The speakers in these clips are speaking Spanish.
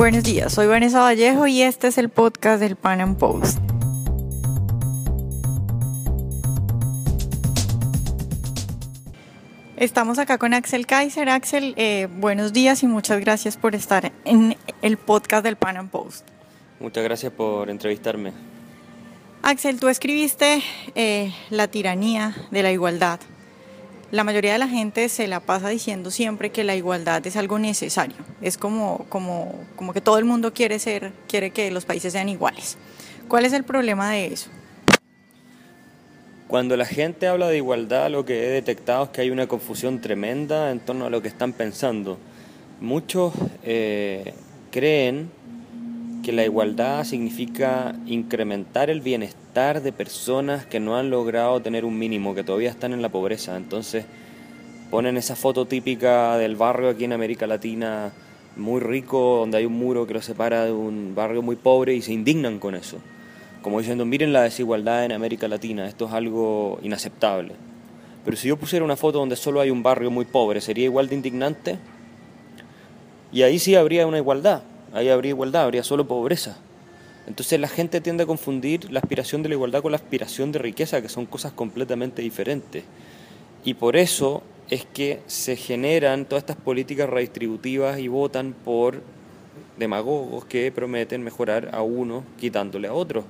Buenos días, soy Vanessa Vallejo y este es el podcast del Pan Am Post. Estamos acá con Axel Kaiser. Axel, eh, buenos días y muchas gracias por estar en el podcast del Pan Am Post. Muchas gracias por entrevistarme. Axel, tú escribiste eh, La tiranía de la igualdad. La mayoría de la gente se la pasa diciendo siempre que la igualdad es algo necesario. Es como, como, como que todo el mundo quiere ser, quiere que los países sean iguales. ¿Cuál es el problema de eso? Cuando la gente habla de igualdad, lo que he detectado es que hay una confusión tremenda en torno a lo que están pensando. Muchos eh, creen que la igualdad significa incrementar el bienestar de personas que no han logrado tener un mínimo, que todavía están en la pobreza. Entonces ponen esa foto típica del barrio aquí en América Latina, muy rico, donde hay un muro que lo separa de un barrio muy pobre y se indignan con eso. Como diciendo, miren la desigualdad en América Latina, esto es algo inaceptable. Pero si yo pusiera una foto donde solo hay un barrio muy pobre, ¿sería igual de indignante? Y ahí sí habría una igualdad ahí habría igualdad, habría solo pobreza. Entonces la gente tiende a confundir la aspiración de la igualdad con la aspiración de riqueza, que son cosas completamente diferentes. Y por eso es que se generan todas estas políticas redistributivas y votan por demagogos que prometen mejorar a uno quitándole a otros.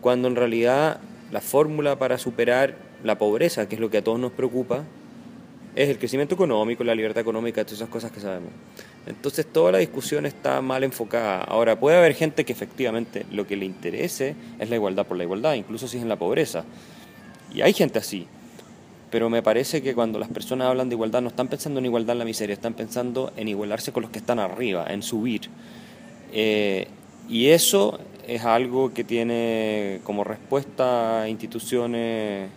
Cuando en realidad la fórmula para superar la pobreza, que es lo que a todos nos preocupa, es el crecimiento económico, la libertad económica, todas esas cosas que sabemos. Entonces toda la discusión está mal enfocada. Ahora, puede haber gente que efectivamente lo que le interese es la igualdad por la igualdad, incluso si es en la pobreza. Y hay gente así. Pero me parece que cuando las personas hablan de igualdad no están pensando en igualdad en la miseria, están pensando en igualarse con los que están arriba, en subir. Eh, y eso es algo que tiene como respuesta instituciones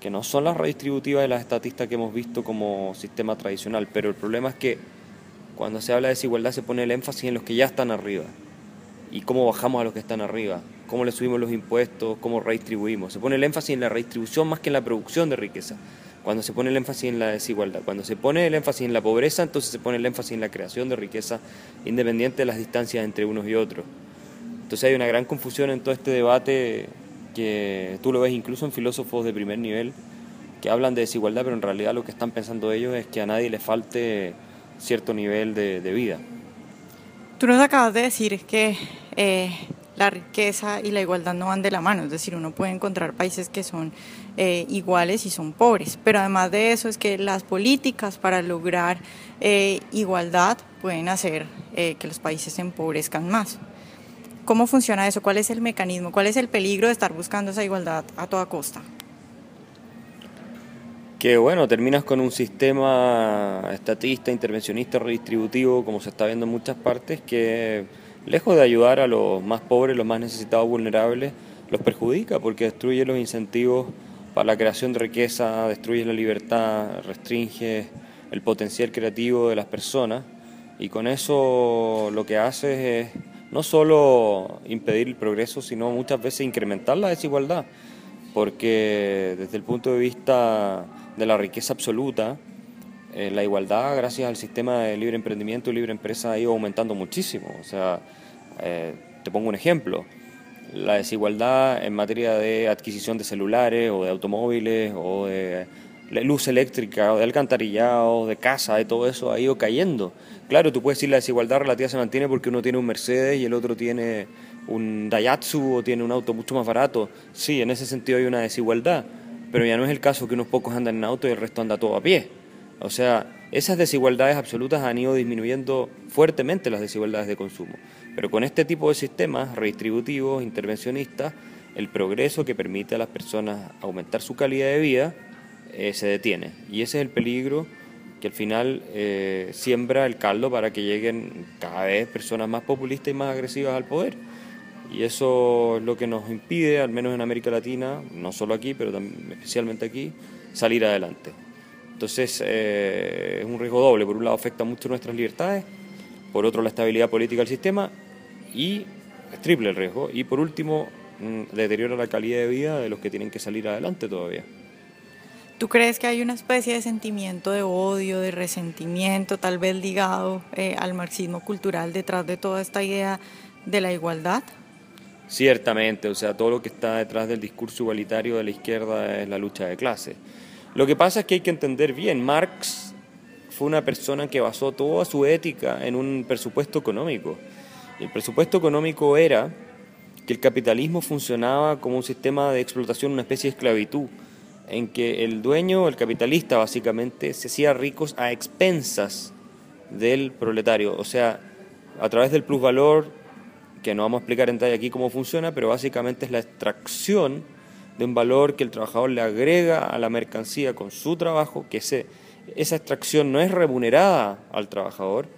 que no son las redistributivas de las estatistas que hemos visto como sistema tradicional, pero el problema es que cuando se habla de desigualdad se pone el énfasis en los que ya están arriba y cómo bajamos a los que están arriba, cómo le subimos los impuestos, cómo redistribuimos. Se pone el énfasis en la redistribución más que en la producción de riqueza. Cuando se pone el énfasis en la desigualdad, cuando se pone el énfasis en la pobreza, entonces se pone el énfasis en la creación de riqueza independiente de las distancias entre unos y otros. Entonces hay una gran confusión en todo este debate que tú lo ves incluso en filósofos de primer nivel que hablan de desigualdad, pero en realidad lo que están pensando ellos es que a nadie le falte cierto nivel de, vida. Tú nos acabas de decir que eh, la riqueza y la igualdad no van de la mano, es decir, uno puede encontrar países que son eh, iguales y son pobres, pero además de eso es que las políticas para lograr eh, igualdad pueden hacer que los países se empobrezcan más. ¿Cómo funciona eso? ¿Cuál es el mecanismo? ¿Cuál es el peligro de estar buscando esa igualdad a toda costa? Que bueno, terminas con un sistema estatista, intervencionista, redistributivo, como se está viendo en muchas partes, que lejos de ayudar a los más pobres, los más necesitados, vulnerables, los perjudica porque destruye los incentivos para la creación de riqueza, destruye la libertad, restringe el potencial creativo de las personas. Y con eso lo que hace es no solo impedir el progreso, sino muchas veces incrementar la desigualdad, porque desde el punto de vista de la riqueza absoluta, eh, la igualdad, gracias al sistema de libre emprendimiento y libre empresa, ha ido aumentando muchísimo. O sea, eh, te pongo un ejemplo. La desigualdad en materia de adquisición de celulares o de automóviles o de luz eléctrica o de alcantarillado, de casa, de todo eso ha ido cayendo. Claro, tú puedes decir la desigualdad relativa se mantiene porque uno tiene un Mercedes y el otro tiene un Daihatsu o tiene un auto mucho más barato. Sí, en ese sentido hay una desigualdad, pero ya no es el caso que unos pocos andan en auto y el resto anda todo a pie. O sea, esas desigualdades absolutas han ido disminuyendo fuertemente las desigualdades de consumo. Pero con este tipo de sistemas redistributivos, intervencionistas, el progreso que permite a las personas aumentar su calidad de vida eh, se detiene. Y ese es el peligro que al final eh, siembra el caldo para que lleguen cada vez personas más populistas y más agresivas al poder. Y eso es lo que nos impide, al menos en América Latina, no solo aquí, pero también, especialmente aquí, salir adelante. Entonces eh, es un riesgo doble. Por un lado afecta mucho nuestras libertades, por otro la estabilidad política del sistema y es triple el riesgo. Y por último, mm, deteriora la calidad de vida de los que tienen que salir adelante todavía. ¿Tú crees que hay una especie de sentimiento de odio, de resentimiento, tal vez ligado eh, al marxismo cultural detrás de toda esta idea de la igualdad? Ciertamente, o sea, todo lo que está detrás del discurso igualitario de la izquierda es la lucha de clases. Lo que pasa es que hay que entender bien, Marx fue una persona que basó toda su ética en un presupuesto económico. El presupuesto económico era que el capitalismo funcionaba como un sistema de explotación, una especie de esclavitud en que el dueño, el capitalista básicamente, se hacía ricos a expensas del proletario, o sea, a través del plusvalor, que no vamos a explicar en detalle aquí cómo funciona, pero básicamente es la extracción de un valor que el trabajador le agrega a la mercancía con su trabajo, que esa extracción no es remunerada al trabajador,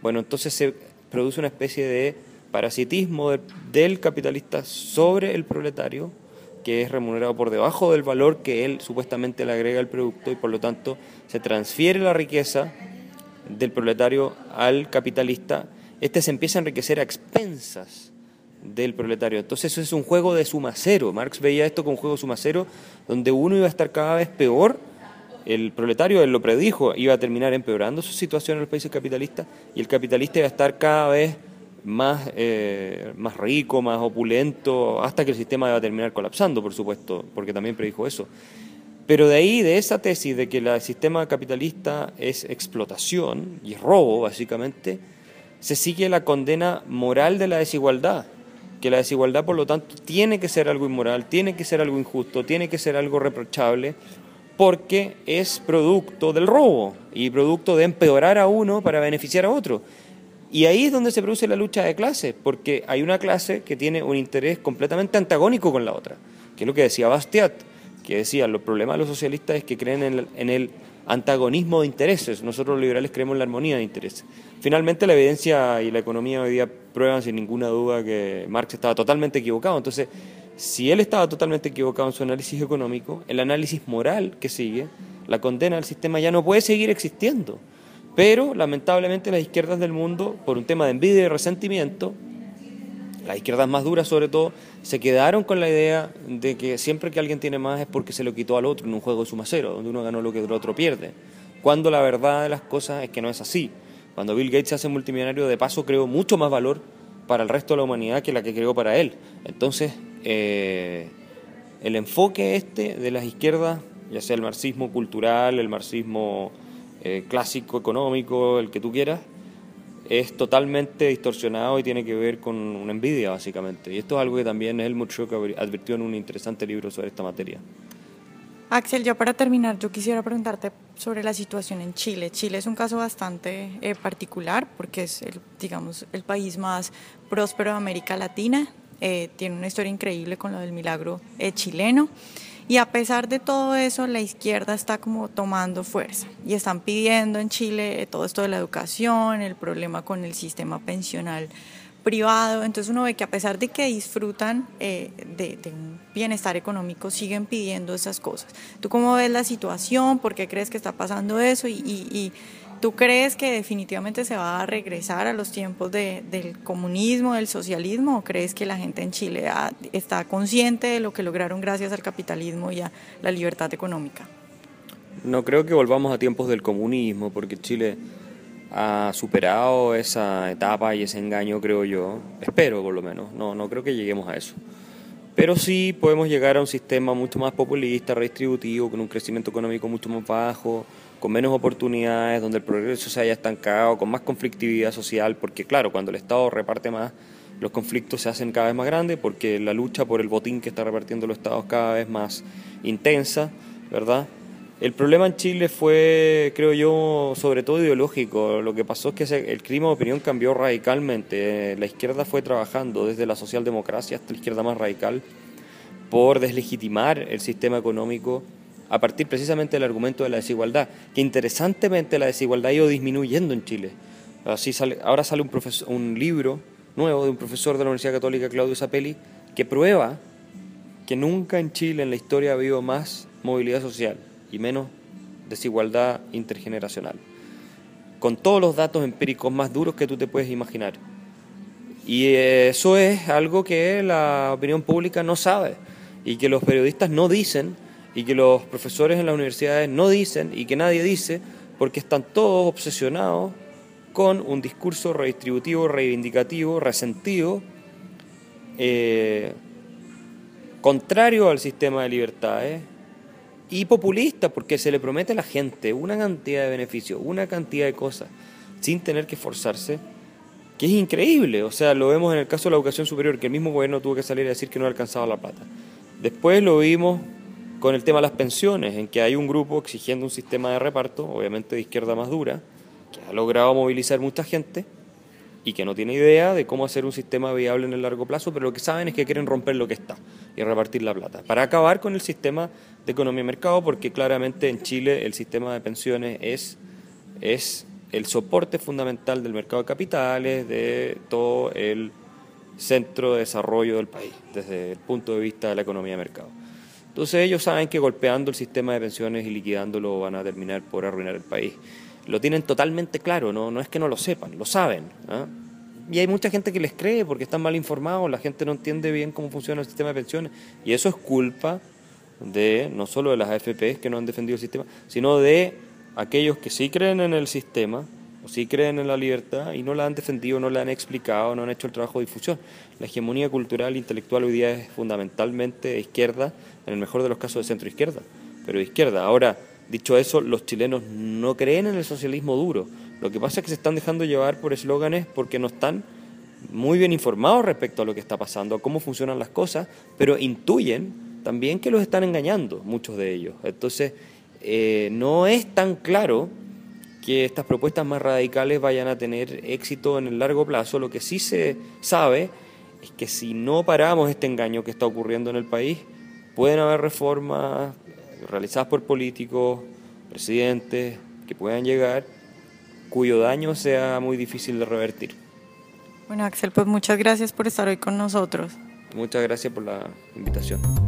bueno, entonces se produce una especie de parasitismo del capitalista sobre el proletario, que es remunerado por debajo del valor que él supuestamente le agrega al producto y por lo tanto se transfiere la riqueza del proletario al capitalista, este se empieza a enriquecer a expensas del proletario. Entonces eso es un juego de suma cero. Marx veía esto como un juego de suma cero, donde uno iba a estar cada vez peor, el proletario, él lo predijo, iba a terminar empeorando su situación en los países capitalistas y el capitalista iba a estar cada vez más, eh, más rico, más opulento, hasta que el sistema va a terminar colapsando, por supuesto, porque también predijo eso. Pero de ahí, de esa tesis de que el sistema capitalista es explotación y robo, básicamente, se sigue la condena moral de la desigualdad, que la desigualdad, por lo tanto, tiene que ser algo inmoral, tiene que ser algo injusto, tiene que ser algo reprochable, porque es producto del robo y producto de empeorar a uno para beneficiar a otro. Y ahí es donde se produce la lucha de clases, porque hay una clase que tiene un interés completamente antagónico con la otra, que es lo que decía Bastiat, que decía, los problemas de los socialistas es que creen en el, antagonismo de intereses, nosotros los liberales creemos en la armonía de intereses. Finalmente la evidencia y la economía hoy día prueban sin ninguna duda que Marx estaba totalmente equivocado, entonces si él estaba totalmente equivocado en su análisis económico, el análisis moral que sigue, la condena del sistema ya no puede seguir existiendo. Pero lamentablemente las izquierdas del mundo, por un tema de envidia y resentimiento, las izquierdas más duras sobre todo, se quedaron con la idea de que siempre que alguien tiene más es porque se lo quitó al otro en un juego de suma cero, donde uno ganó lo que el otro pierde. Cuando la verdad de las cosas es que no es así. Cuando Bill Gates se hace multimillonario, de paso creó mucho más valor para el resto de la humanidad que la que creó para él. Entonces, eh, el enfoque este de las izquierdas, ya sea el marxismo cultural, el marxismo eh, clásico económico, el que tú quieras, es totalmente distorsionado y tiene que ver con una envidia, básicamente. Y esto es algo que también Helmut Schrock advirtió en un interesante libro sobre esta materia. Axel, ya para terminar, yo quisiera preguntarte sobre la situación en Chile. Chile es un caso bastante eh, particular porque es, el, digamos, el país más próspero de América Latina. Eh, tiene una historia increíble con lo del milagro chileno. Y a pesar de todo eso, la izquierda está como tomando fuerza y están pidiendo en Chile todo esto de la educación, el problema con el sistema pensional privado. Entonces uno ve que a pesar de que disfrutan eh, de, un bienestar económico, siguen pidiendo esas cosas. ¿Tú cómo ves la situación? ¿Por qué crees que está pasando eso? ¿Tú crees que definitivamente se va a regresar a los tiempos del comunismo, del socialismo, o crees que la gente en Chile está consciente de lo que lograron gracias al capitalismo y a la libertad económica? No creo que volvamos a tiempos del comunismo, porque Chile ha superado esa etapa y ese engaño, creo yo. Espero, por lo menos. No, no creo que lleguemos a eso. Pero sí podemos llegar a un sistema mucho más populista, redistributivo, con un crecimiento económico mucho más bajo, con menos oportunidades, donde el progreso se haya estancado, con más conflictividad social, porque claro, cuando el Estado reparte más, los conflictos se hacen cada vez más grandes, porque la lucha por el botín que está repartiendo los Estados cada vez más intensa, ¿verdad? El problema en Chile fue, creo yo, sobre todo ideológico. Lo que pasó es que el clima de opinión cambió radicalmente. La izquierda fue trabajando desde la socialdemocracia hasta la izquierda más radical por deslegitimar el sistema económico a partir precisamente del argumento de la desigualdad, que interesantemente la desigualdad ha ido disminuyendo en Chile. Así sale, ahora sale un, un libro nuevo de un profesor de la Universidad Católica, Claudio Zapelli, que prueba que nunca en Chile en la historia ha habido más movilidad social y menos desigualdad intergeneracional, con todos los datos empíricos más duros que tú te puedes imaginar. Y eso es algo que la opinión pública no sabe y que los periodistas no dicen y que los profesores en las universidades no dicen y que nadie dice porque están todos obsesionados con un discurso redistributivo, reivindicativo, resentido, eh, contrario al sistema de libertades y populista porque se le promete a la gente una cantidad de beneficios, una cantidad de cosas, sin tener que esforzarse, que es increíble. O sea, lo vemos en el caso de la educación superior, que el mismo gobierno tuvo que salir a decir que no alcanzaba la plata. Después lo vimos con el tema de las pensiones, en que hay un grupo exigiendo un sistema de reparto, obviamente de izquierda más dura, que ha logrado movilizar mucha gente y que no tiene idea de cómo hacer un sistema viable en el largo plazo, pero lo que saben es que quieren romper lo que está y repartir la plata, para acabar con el sistema de economía y mercado, porque claramente en Chile el sistema de pensiones es, es el soporte fundamental del mercado de capitales, de todo el centro de desarrollo del país, desde el punto de vista de la economía de mercado. Entonces ellos saben que golpeando el sistema de pensiones y liquidándolo van a terminar por arruinar el país. Lo tienen totalmente claro, no, no es que no lo sepan, lo saben. ¿ah? Y hay mucha gente que les cree porque están mal informados, la gente no entiende bien cómo funciona el sistema de pensiones. Y eso es culpa de no solo de las AFPs que no han defendido el sistema, sino de aquellos que sí creen en el sistema, o sí creen en la libertad y no la han defendido, no la han explicado, no han hecho el trabajo de difusión. La hegemonía cultural e intelectual hoy día es fundamentalmente izquierda, en el mejor de los casos de centro izquierda, pero izquierda. Ahora, dicho eso, los chilenos no creen en el socialismo duro. Lo que pasa es que se están dejando llevar por eslóganes porque no están muy bien informados respecto a lo que está pasando, a cómo funcionan las cosas, pero intuyen también que los están engañando, muchos de ellos. Entonces, eh, no es tan claro que estas propuestas más radicales vayan a tener éxito en el largo plazo. Lo que sí se sabe es que si no paramos este engaño que está ocurriendo en el país, pueden haber reformas realizadas por políticos, presidentes, que puedan llegar, cuyo daño sea muy difícil de revertir. Bueno, Axel, pues muchas gracias por estar hoy con nosotros. Muchas gracias por la invitación.